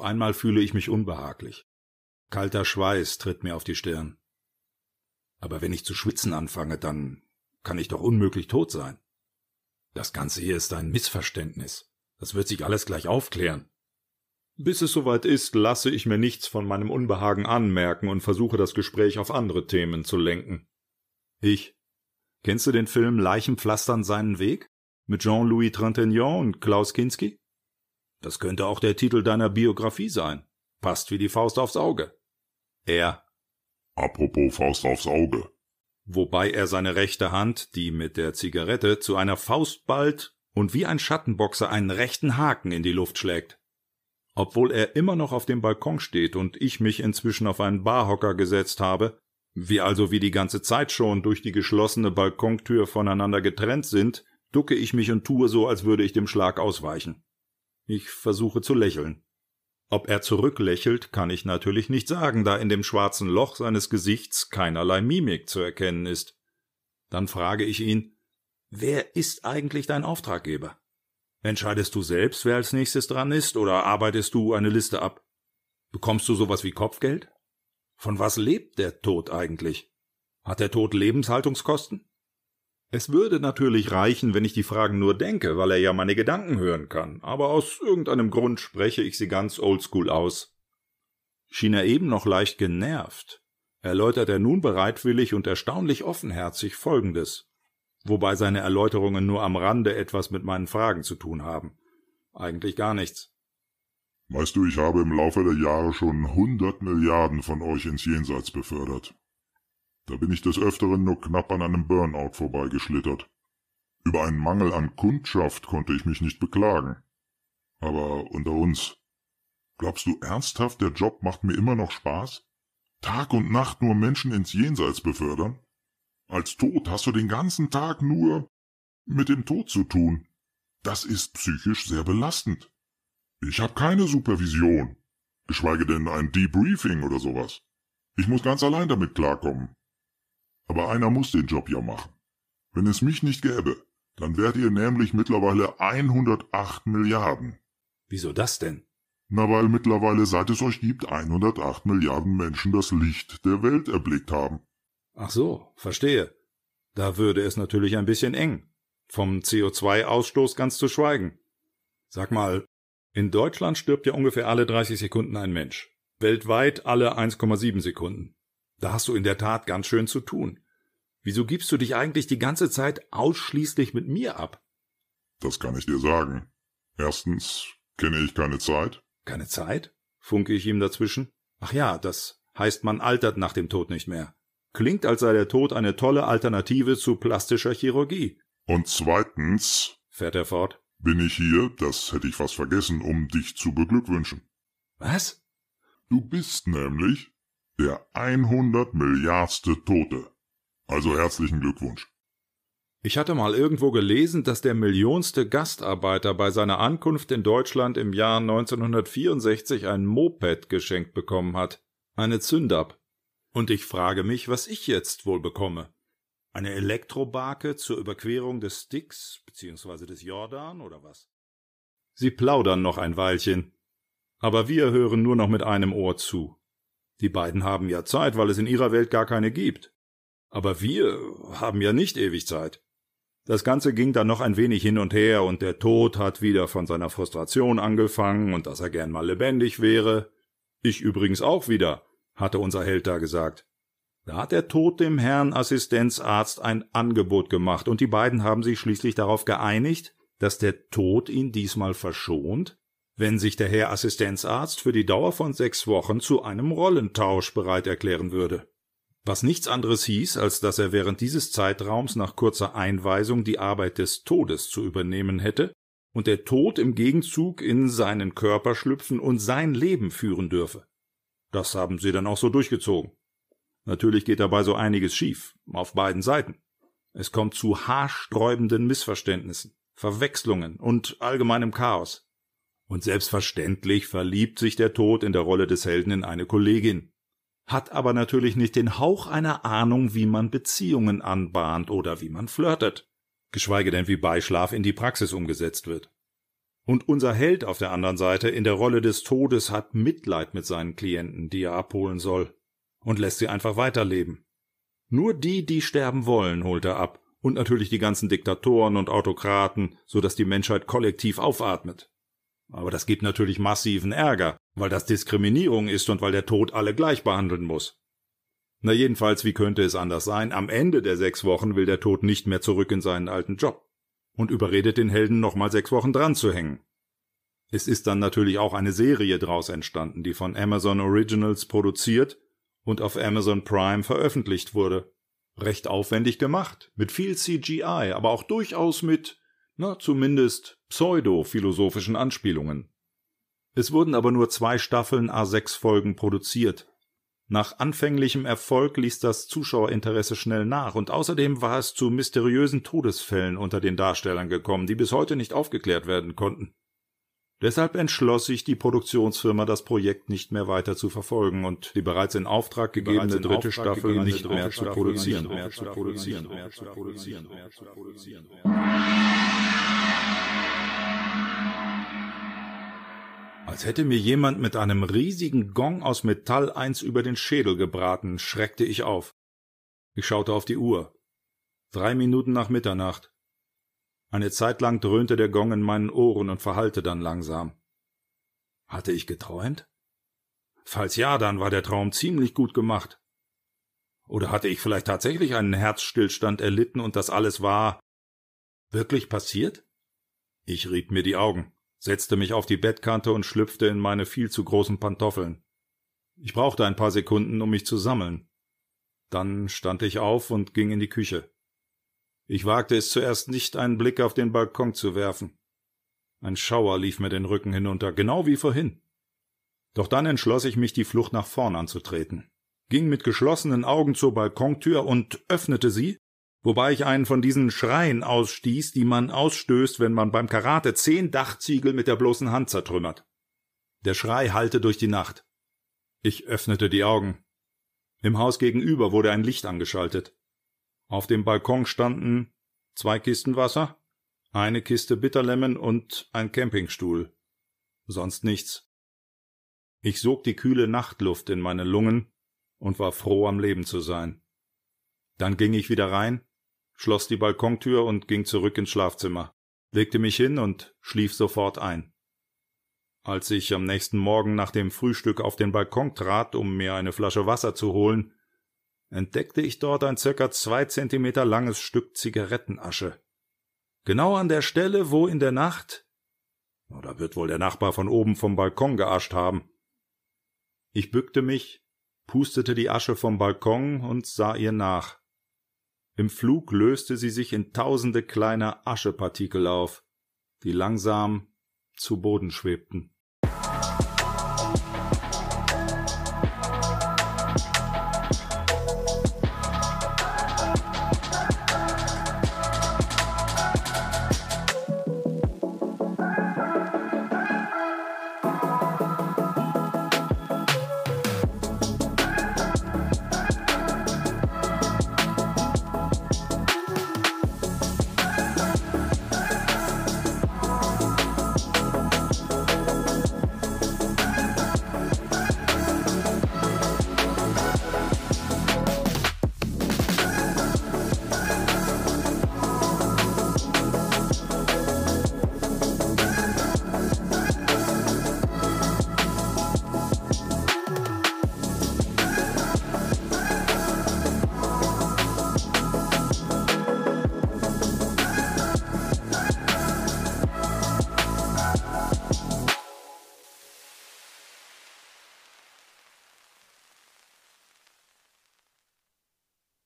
einmal fühle ich mich unbehaglich. Kalter Schweiß tritt mir auf die Stirn. Aber wenn ich zu schwitzen anfange, dann kann ich doch unmöglich tot sein. Das Ganze hier ist ein Missverständnis. Das wird sich alles gleich aufklären. Bis es soweit ist, lasse ich mir nichts von meinem Unbehagen anmerken und versuche das Gespräch auf andere Themen zu lenken. Ich. Kennst du den Film Leichen pflastern seinen Weg? Mit Jean-Louis Trintignant und Klaus Kinski? Das könnte auch der Titel deiner Biografie sein. Passt wie die Faust aufs Auge. Er. Apropos Faust aufs Auge. Wobei er seine rechte Hand, die mit der Zigarette, zu einer Faust ballt und wie ein Schattenboxer einen rechten Haken in die Luft schlägt. Obwohl er immer noch auf dem Balkon steht und ich mich inzwischen auf einen Barhocker gesetzt habe, wir also wie die ganze Zeit schon durch die geschlossene Balkontür voneinander getrennt sind, ducke ich mich und tue so, als würde ich dem Schlag ausweichen. Ich versuche zu lächeln. Ob er zurücklächelt, kann ich natürlich nicht sagen, da in dem schwarzen Loch seines Gesichts keinerlei Mimik zu erkennen ist. Dann frage ich ihn, wer ist eigentlich dein Auftraggeber? Entscheidest du selbst, wer als nächstes dran ist, oder arbeitest du eine Liste ab? Bekommst du sowas wie Kopfgeld? Von was lebt der Tod eigentlich? Hat der Tod Lebenshaltungskosten? Es würde natürlich reichen, wenn ich die Fragen nur denke, weil er ja meine Gedanken hören kann, aber aus irgendeinem Grund spreche ich sie ganz oldschool aus. Schien er eben noch leicht genervt, erläutert er nun bereitwillig und erstaunlich offenherzig Folgendes wobei seine Erläuterungen nur am Rande etwas mit meinen Fragen zu tun haben. Eigentlich gar nichts. Weißt du, ich habe im Laufe der Jahre schon hundert Milliarden von euch ins Jenseits befördert. Da bin ich des Öfteren nur knapp an einem Burnout vorbeigeschlittert. Über einen Mangel an Kundschaft konnte ich mich nicht beklagen. Aber unter uns, glaubst du ernsthaft, der Job macht mir immer noch Spaß? Tag und Nacht nur Menschen ins Jenseits befördern? Als Tod hast du den ganzen Tag nur mit dem Tod zu tun. Das ist psychisch sehr belastend. Ich habe keine Supervision, geschweige denn ein Debriefing oder sowas. Ich muss ganz allein damit klarkommen. Aber einer muss den Job ja machen. Wenn es mich nicht gäbe, dann wärt ihr nämlich mittlerweile 108 Milliarden. Wieso das denn? Na, weil mittlerweile, seit es euch gibt, 108 Milliarden Menschen das Licht der Welt erblickt haben. Ach so, verstehe. Da würde es natürlich ein bisschen eng. Vom CO2-Ausstoß ganz zu schweigen. Sag mal, in Deutschland stirbt ja ungefähr alle 30 Sekunden ein Mensch. Weltweit alle 1,7 Sekunden. Da hast du in der Tat ganz schön zu tun. Wieso gibst du dich eigentlich die ganze Zeit ausschließlich mit mir ab? Das kann ich dir sagen. Erstens kenne ich keine Zeit. Keine Zeit? funke ich ihm dazwischen. Ach ja, das heißt, man altert nach dem Tod nicht mehr. Klingt, als sei der Tod eine tolle Alternative zu plastischer Chirurgie. Und zweitens, fährt er fort, bin ich hier, das hätte ich fast vergessen, um dich zu beglückwünschen. Was? Du bist nämlich der 100 Milliardste Tote. Also herzlichen Glückwunsch. Ich hatte mal irgendwo gelesen, dass der millionste Gastarbeiter bei seiner Ankunft in Deutschland im Jahr 1964 ein Moped geschenkt bekommen hat. Eine Zündab. Und ich frage mich, was ich jetzt wohl bekomme. Eine Elektrobarke zur Überquerung des Styx bzw. des Jordan oder was? Sie plaudern noch ein Weilchen, aber wir hören nur noch mit einem Ohr zu. Die beiden haben ja Zeit, weil es in ihrer Welt gar keine gibt. Aber wir haben ja nicht ewig Zeit. Das Ganze ging dann noch ein wenig hin und her, und der Tod hat wieder von seiner Frustration angefangen und dass er gern mal lebendig wäre. Ich übrigens auch wieder, hatte unser Held da gesagt. Da hat der Tod dem Herrn Assistenzarzt ein Angebot gemacht, und die beiden haben sich schließlich darauf geeinigt, dass der Tod ihn diesmal verschont, wenn sich der Herr Assistenzarzt für die Dauer von sechs Wochen zu einem Rollentausch bereit erklären würde. Was nichts anderes hieß, als dass er während dieses Zeitraums nach kurzer Einweisung die Arbeit des Todes zu übernehmen hätte und der Tod im Gegenzug in seinen Körper schlüpfen und sein Leben führen dürfe. Das haben sie dann auch so durchgezogen. Natürlich geht dabei so einiges schief, auf beiden Seiten. Es kommt zu haarsträubenden Missverständnissen, Verwechslungen und allgemeinem Chaos. Und selbstverständlich verliebt sich der Tod in der Rolle des Helden in eine Kollegin, hat aber natürlich nicht den Hauch einer Ahnung, wie man Beziehungen anbahnt oder wie man flirtet, geschweige denn wie Beischlaf in die Praxis umgesetzt wird. Und unser Held auf der anderen Seite in der Rolle des Todes hat Mitleid mit seinen Klienten, die er abholen soll, und lässt sie einfach weiterleben. Nur die, die sterben wollen, holt er ab, und natürlich die ganzen Diktatoren und Autokraten, so dass die Menschheit kollektiv aufatmet. Aber das gibt natürlich massiven Ärger, weil das Diskriminierung ist und weil der Tod alle gleich behandeln muss. Na jedenfalls, wie könnte es anders sein? Am Ende der sechs Wochen will der Tod nicht mehr zurück in seinen alten Job und überredet den Helden nochmal sechs Wochen dran zu hängen. Es ist dann natürlich auch eine Serie draus entstanden, die von Amazon Originals produziert und auf Amazon Prime veröffentlicht wurde. Recht aufwendig gemacht, mit viel CGI, aber auch durchaus mit, na, zumindest pseudo-philosophischen Anspielungen. Es wurden aber nur zwei Staffeln a sechs Folgen produziert. Nach anfänglichem Erfolg ließ das Zuschauerinteresse schnell nach, und außerdem war es zu mysteriösen Todesfällen unter den Darstellern gekommen, die bis heute nicht aufgeklärt werden konnten. Deshalb entschloss sich die Produktionsfirma, das Projekt nicht mehr weiter zu verfolgen und die bereits in Auftrag gegebene dritte Staffel nicht mehr zu produzieren. Als hätte mir jemand mit einem riesigen Gong aus Metall eins über den Schädel gebraten, schreckte ich auf. Ich schaute auf die Uhr. Drei Minuten nach Mitternacht. Eine Zeit lang dröhnte der Gong in meinen Ohren und verhallte dann langsam. Hatte ich geträumt? Falls ja, dann war der Traum ziemlich gut gemacht. Oder hatte ich vielleicht tatsächlich einen Herzstillstand erlitten und das alles war wirklich passiert? Ich rieb mir die Augen, setzte mich auf die Bettkante und schlüpfte in meine viel zu großen Pantoffeln. Ich brauchte ein paar Sekunden, um mich zu sammeln. Dann stand ich auf und ging in die Küche. Ich wagte es zuerst nicht, einen Blick auf den Balkon zu werfen. Ein Schauer lief mir den Rücken hinunter, genau wie vorhin. Doch dann entschloss ich mich, die Flucht nach vorn anzutreten, ging mit geschlossenen Augen zur Balkontür und öffnete sie, wobei ich einen von diesen Schreien ausstieß, die man ausstößt, wenn man beim Karate zehn Dachziegel mit der bloßen Hand zertrümmert. Der Schrei hallte durch die Nacht. Ich öffnete die Augen. Im Haus gegenüber wurde ein Licht angeschaltet. Auf dem Balkon standen zwei Kisten Wasser, eine Kiste Bitterlemon und ein Campingstuhl. Sonst nichts. Ich sog die kühle Nachtluft in meine Lungen und war froh, am Leben zu sein. Dann ging ich wieder rein, schloss die Balkontür und ging zurück ins Schlafzimmer, legte mich hin und schlief sofort ein. Als ich am nächsten Morgen nach dem Frühstück auf den Balkon trat, um mir eine Flasche Wasser zu holen, entdeckte ich dort ein circa zwei Zentimeter langes Stück Zigarettenasche. Genau an der Stelle, wo in der Nacht oder wird wohl der Nachbar von oben vom Balkon geascht haben. Ich bückte mich, pustete die Asche vom Balkon und sah ihr nach. Im Flug löste sie sich in tausende kleiner Aschepartikel auf, die langsam zu Boden schwebten.